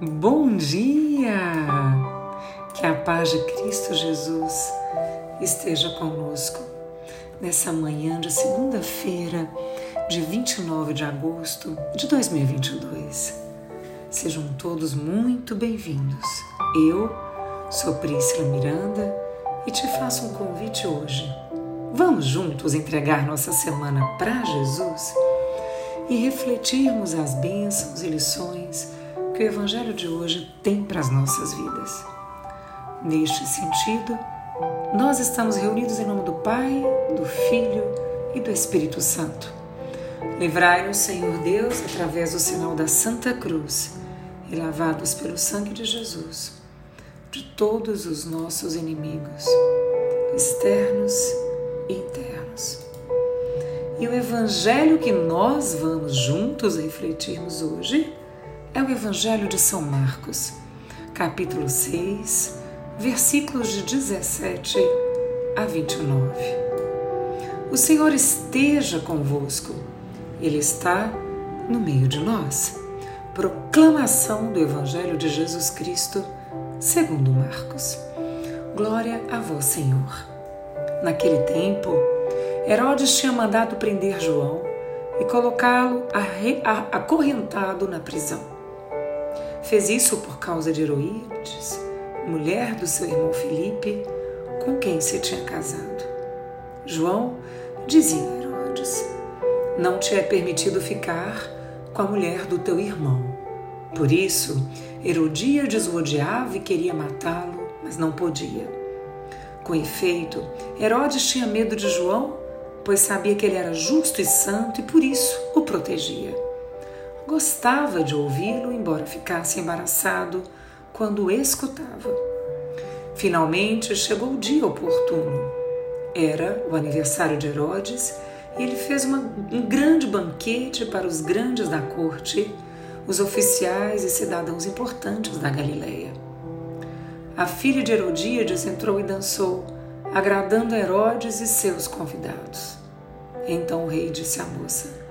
Bom dia! Que a paz de Cristo Jesus esteja conosco nessa manhã de segunda-feira, de 29 de agosto de 2022. Sejam todos muito bem-vindos. Eu sou Priscila Miranda e te faço um convite hoje. Vamos juntos entregar nossa semana para Jesus e refletirmos as bênçãos e lições que o Evangelho de hoje tem para as nossas vidas. Neste sentido, nós estamos reunidos em nome do Pai, do Filho e do Espírito Santo. Livrai-nos, Senhor Deus, através do sinal da Santa Cruz e lavados pelo sangue de Jesus, de todos os nossos inimigos, externos e internos. E o Evangelho que nós vamos juntos refletirmos hoje é o Evangelho de São Marcos, capítulo 6, versículos de 17 a 29. O Senhor esteja convosco, Ele está no meio de nós. Proclamação do Evangelho de Jesus Cristo, segundo Marcos. Glória a vós, Senhor. Naquele tempo, Herodes tinha mandado prender João e colocá-lo acorrentado na prisão Fez isso por causa de Heroídes, mulher do seu irmão Filipe, com quem se tinha casado. João dizia a Herodes: Não te é permitido ficar com a mulher do teu irmão. Por isso, Herodíades o odiava e queria matá-lo, mas não podia. Com efeito, Herodes tinha medo de João, pois sabia que ele era justo e santo e por isso o protegia. Gostava de ouvi-lo, embora ficasse embaraçado quando o escutava. Finalmente chegou o dia oportuno. Era o aniversário de Herodes e ele fez uma, um grande banquete para os grandes da corte, os oficiais e cidadãos importantes da Galileia. A filha de Herodíades entrou e dançou, agradando a Herodes e seus convidados. Então o rei disse à moça: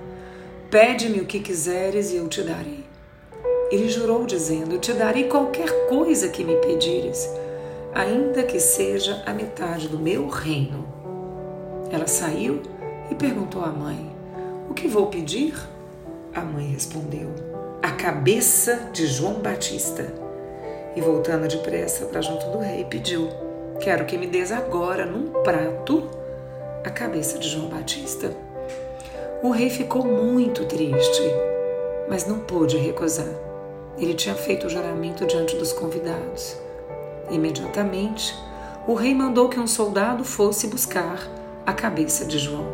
Pede-me o que quiseres e eu te darei. Ele jurou, dizendo: Eu te darei qualquer coisa que me pedires, ainda que seja a metade do meu reino. Ela saiu e perguntou à mãe: O que vou pedir? A mãe respondeu: A cabeça de João Batista. E voltando depressa para junto do rei, pediu: Quero que me des agora, num prato, a cabeça de João Batista. O rei ficou muito triste, mas não pôde recusar. Ele tinha feito o juramento diante dos convidados. Imediatamente, o rei mandou que um soldado fosse buscar a cabeça de João.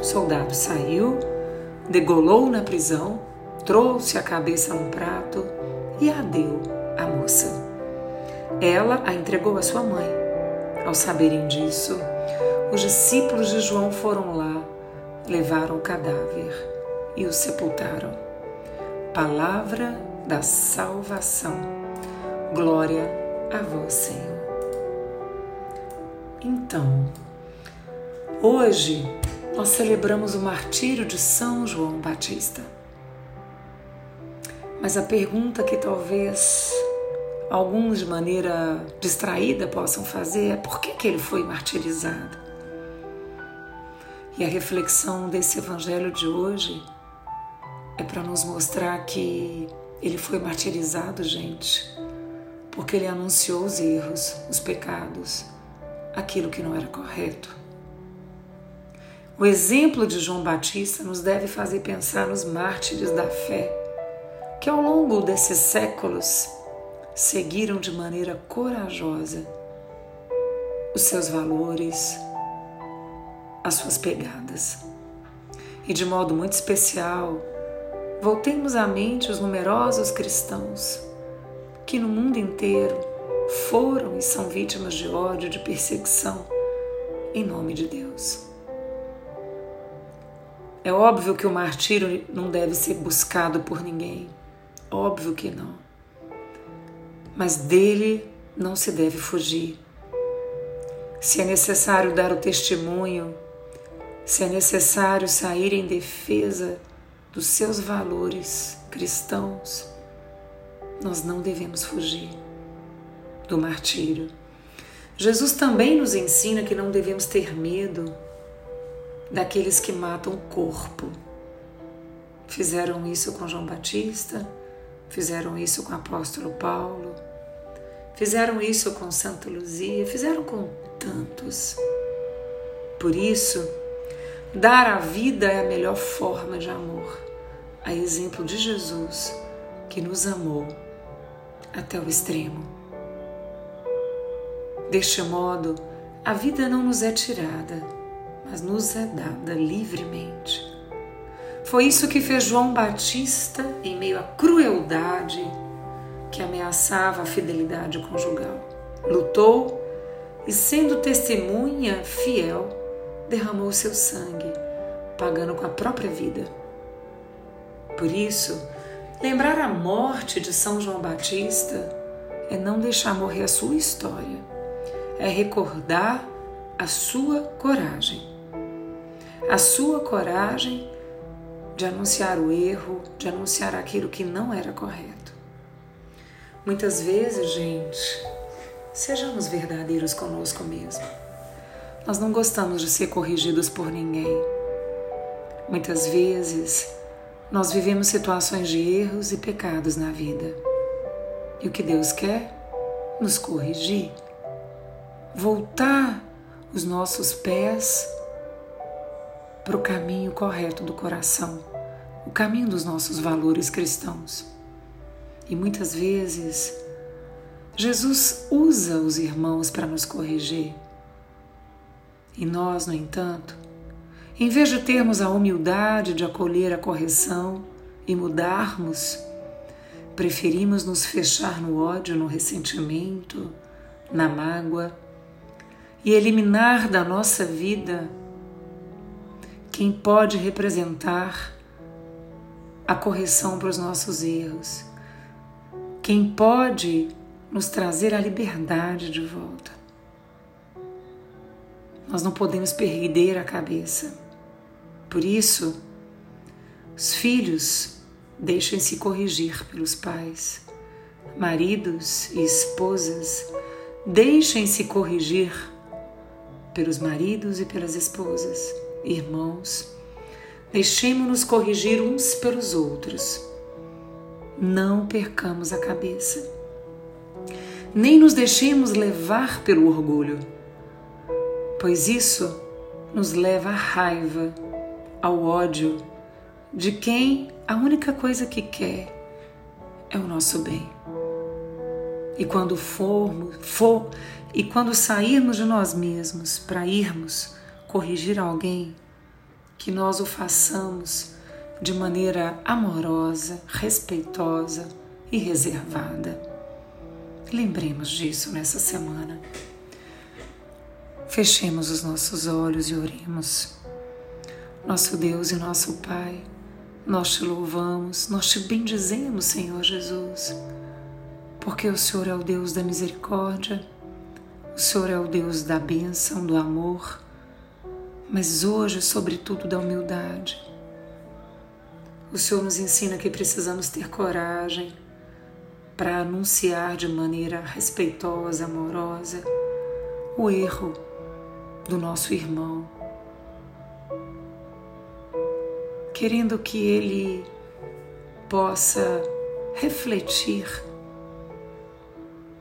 O soldado saiu, degolou na prisão, trouxe a cabeça num prato e a deu à moça. Ela a entregou à sua mãe. Ao saberem disso, os discípulos de João foram lá levaram o cadáver e o sepultaram. Palavra da salvação. Glória a vós, Senhor. Então, hoje nós celebramos o martírio de São João Batista. Mas a pergunta que talvez alguns de maneira distraída possam fazer é por que, que ele foi martirizado? E a reflexão desse evangelho de hoje é para nos mostrar que ele foi martirizado, gente, porque ele anunciou os erros, os pecados, aquilo que não era correto. O exemplo de João Batista nos deve fazer pensar nos mártires da fé, que ao longo desses séculos seguiram de maneira corajosa os seus valores, as suas pegadas. E de modo muito especial, voltemos à mente os numerosos cristãos que no mundo inteiro foram e são vítimas de ódio, de perseguição, em nome de Deus. É óbvio que o martírio não deve ser buscado por ninguém, óbvio que não. Mas dele não se deve fugir. Se é necessário dar o testemunho se é necessário sair em defesa dos seus valores cristãos, nós não devemos fugir do martírio. Jesus também nos ensina que não devemos ter medo daqueles que matam o corpo. Fizeram isso com João Batista, fizeram isso com o apóstolo Paulo, fizeram isso com Santa Luzia, fizeram com tantos. Por isso, dar a vida é a melhor forma de amor, a exemplo de Jesus, que nos amou até o extremo. Deste modo, a vida não nos é tirada, mas nos é dada livremente. Foi isso que fez João Batista em meio à crueldade que ameaçava a fidelidade conjugal. Lutou e, sendo testemunha fiel, derramou seu sangue, pagando com a própria vida. Por isso, lembrar a morte de São João Batista é não deixar morrer a sua história, é recordar a sua coragem. A sua coragem de anunciar o erro, de anunciar aquilo que não era correto. Muitas vezes, gente, sejamos verdadeiros conosco mesmo. Nós não gostamos de ser corrigidos por ninguém. Muitas vezes, nós vivemos situações de erros e pecados na vida. E o que Deus quer? Nos corrigir, voltar os nossos pés para o caminho correto do coração, o caminho dos nossos valores cristãos. E muitas vezes, Jesus usa os irmãos para nos corrigir. E nós, no entanto, em vez de termos a humildade de acolher a correção e mudarmos, preferimos nos fechar no ódio, no ressentimento, na mágoa e eliminar da nossa vida quem pode representar a correção para os nossos erros, quem pode nos trazer a liberdade de volta. Nós não podemos perder a cabeça. Por isso, os filhos deixem-se corrigir pelos pais. Maridos e esposas deixem-se corrigir pelos maridos e pelas esposas irmãos, deixemos-nos corrigir uns pelos outros. Não percamos a cabeça. Nem nos deixemos levar pelo orgulho, pois isso nos leva à raiva, ao ódio de quem a única coisa que quer é o nosso bem. E quando formos, for, e quando sairmos de nós mesmos para irmos corrigir alguém, que nós o façamos de maneira amorosa, respeitosa e reservada. Lembremos disso nessa semana. Fechemos os nossos olhos e oremos. Nosso Deus e nosso Pai, nós te louvamos, nós te bendizemos, Senhor Jesus, porque o Senhor é o Deus da misericórdia, o Senhor é o Deus da bênção, do amor mas hoje, sobretudo, da humildade. O Senhor nos ensina que precisamos ter coragem para anunciar de maneira respeitosa, amorosa, o erro do nosso irmão, querendo que ele possa refletir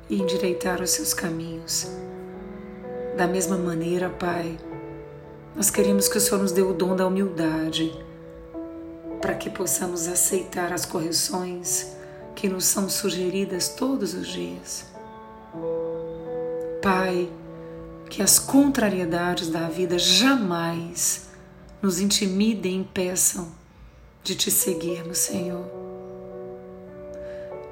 e endireitar os seus caminhos. Da mesma maneira, Pai, nós queremos que o Senhor nos dê o dom da humildade para que possamos aceitar as correções que nos são sugeridas todos os dias. Pai, que as contrariedades da vida jamais nos intimidem e impeçam de te seguirmos, Senhor.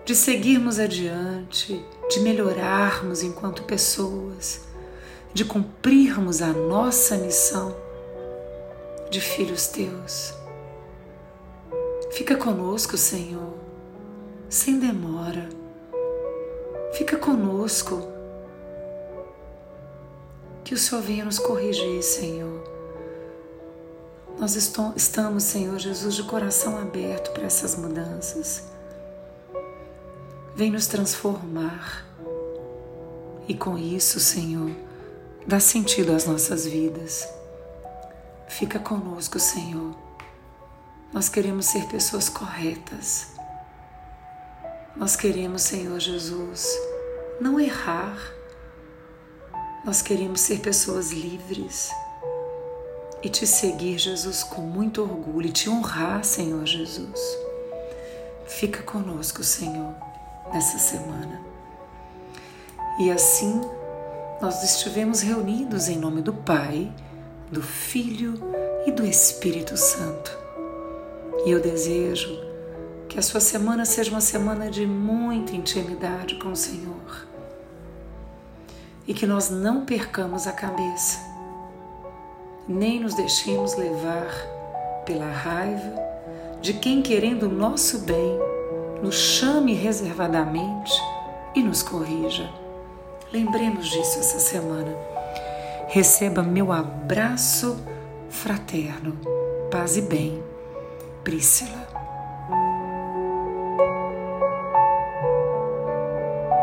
De seguirmos adiante, de melhorarmos enquanto pessoas de cumprirmos a nossa missão de filhos teus. Fica conosco, Senhor, sem demora. Fica conosco. Que o Senhor venha nos corrigir, Senhor. Nós estamos, Senhor Jesus, de coração aberto para essas mudanças. vem nos transformar. E com isso, Senhor, dá sentido às nossas vidas. Fica conosco, Senhor. Nós queremos ser pessoas corretas. Nós queremos, Senhor Jesus, não errar. Nós queremos ser pessoas livres e te seguir, Jesus, com muito orgulho e te honrar, Senhor Jesus. Fica conosco, Senhor, nessa semana. E assim nós estivemos reunidos em nome do Pai, do Filho e do Espírito Santo. E eu desejo que a sua semana seja uma semana de muita intimidade com o Senhor. E que nós não percamos a cabeça, nem nos deixemos levar pela raiva de quem, querendo o nosso bem, nos chame reservadamente e nos corrija. Lembremos disso essa semana. Receba meu abraço fraterno. Paz e bem. Priscila.